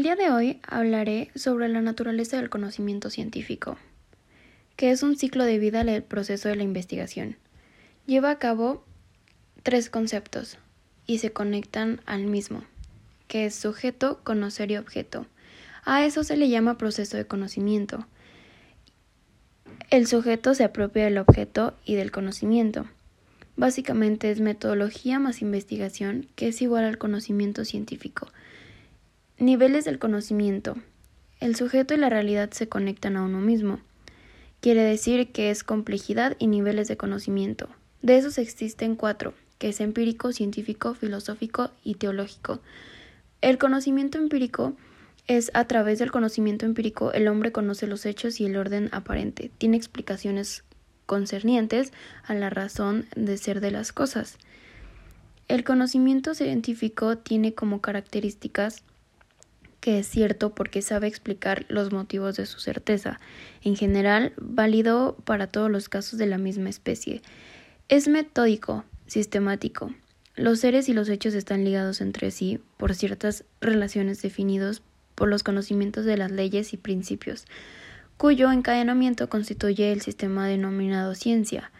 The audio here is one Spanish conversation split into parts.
El día de hoy hablaré sobre la naturaleza del conocimiento científico, que es un ciclo de vida del proceso de la investigación. Lleva a cabo tres conceptos y se conectan al mismo, que es sujeto, conocer y objeto. A eso se le llama proceso de conocimiento. El sujeto se apropia del objeto y del conocimiento. Básicamente es metodología más investigación, que es igual al conocimiento científico. Niveles del conocimiento. El sujeto y la realidad se conectan a uno mismo. Quiere decir que es complejidad y niveles de conocimiento. De esos existen cuatro, que es empírico, científico, filosófico y teológico. El conocimiento empírico es a través del conocimiento empírico el hombre conoce los hechos y el orden aparente, tiene explicaciones concernientes a la razón de ser de las cosas. El conocimiento científico tiene como características que es cierto porque sabe explicar los motivos de su certeza, en general válido para todos los casos de la misma especie. Es metódico, sistemático. Los seres y los hechos están ligados entre sí por ciertas relaciones definidos por los conocimientos de las leyes y principios, cuyo encadenamiento constituye el sistema denominado ciencia.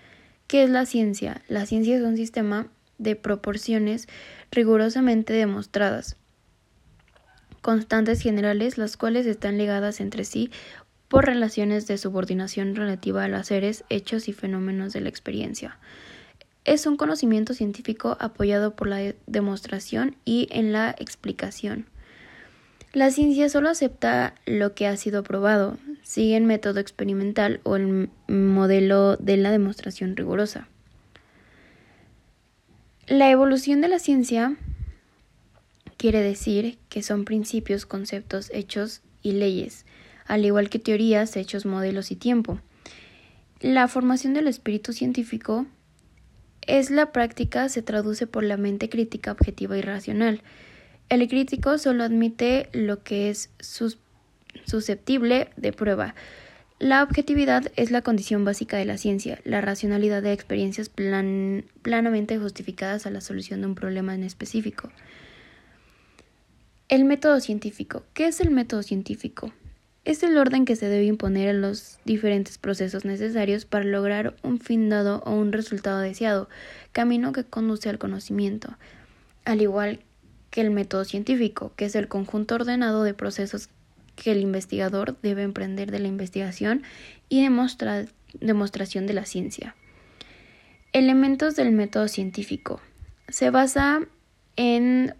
¿Qué es la ciencia? La ciencia es un sistema de proporciones rigurosamente demostradas, constantes generales, las cuales están ligadas entre sí por relaciones de subordinación relativa a los seres, hechos y fenómenos de la experiencia. Es un conocimiento científico apoyado por la demostración y en la explicación. La ciencia solo acepta lo que ha sido probado, sigue el método experimental o el modelo de la demostración rigurosa. La evolución de la ciencia quiere decir que son principios, conceptos, hechos y leyes, al igual que teorías, hechos, modelos y tiempo. La formación del espíritu científico es la práctica se traduce por la mente crítica, objetiva y racional, el crítico solo admite lo que es susceptible de prueba. La objetividad es la condición básica de la ciencia, la racionalidad de experiencias planamente justificadas a la solución de un problema en específico. El método científico. ¿Qué es el método científico? Es el orden que se debe imponer en los diferentes procesos necesarios para lograr un fin dado o un resultado deseado, camino que conduce al conocimiento, al igual que el método científico, que es el conjunto ordenado de procesos que el investigador debe emprender de la investigación y demostración de la ciencia. Elementos del método científico. Se basa en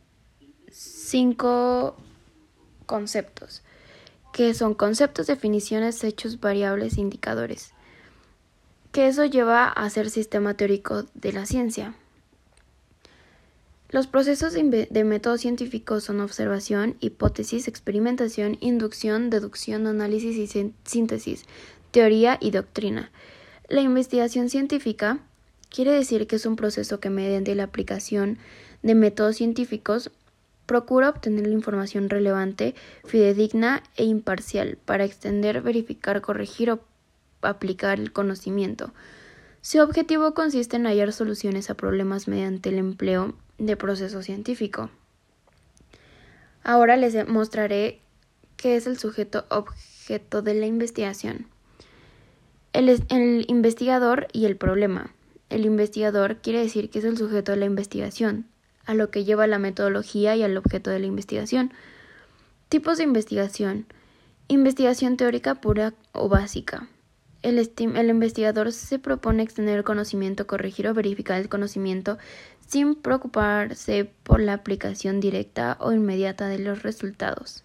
cinco conceptos, que son conceptos, definiciones, hechos, variables, indicadores, que eso lleva a ser sistema teórico de la ciencia. Los procesos de método científico son observación, hipótesis, experimentación, inducción, deducción, análisis y síntesis, teoría y doctrina. La investigación científica quiere decir que es un proceso que mediante la aplicación de métodos científicos procura obtener la información relevante, fidedigna e imparcial para extender, verificar, corregir o aplicar el conocimiento. Su objetivo consiste en hallar soluciones a problemas mediante el empleo de proceso científico. Ahora les mostraré qué es el sujeto objeto de la investigación. El, el, investigador y el problema. El investigador quiere decir que es el sujeto de la investigación, a lo que lleva la metodología y al objeto de la investigación. Tipos de investigación. Investigación teórica pura o básica. El, el, investigador se propone extender el conocimiento, corregir o verificar el conocimiento sin preocuparse por la aplicación directa o inmediata de los resultados.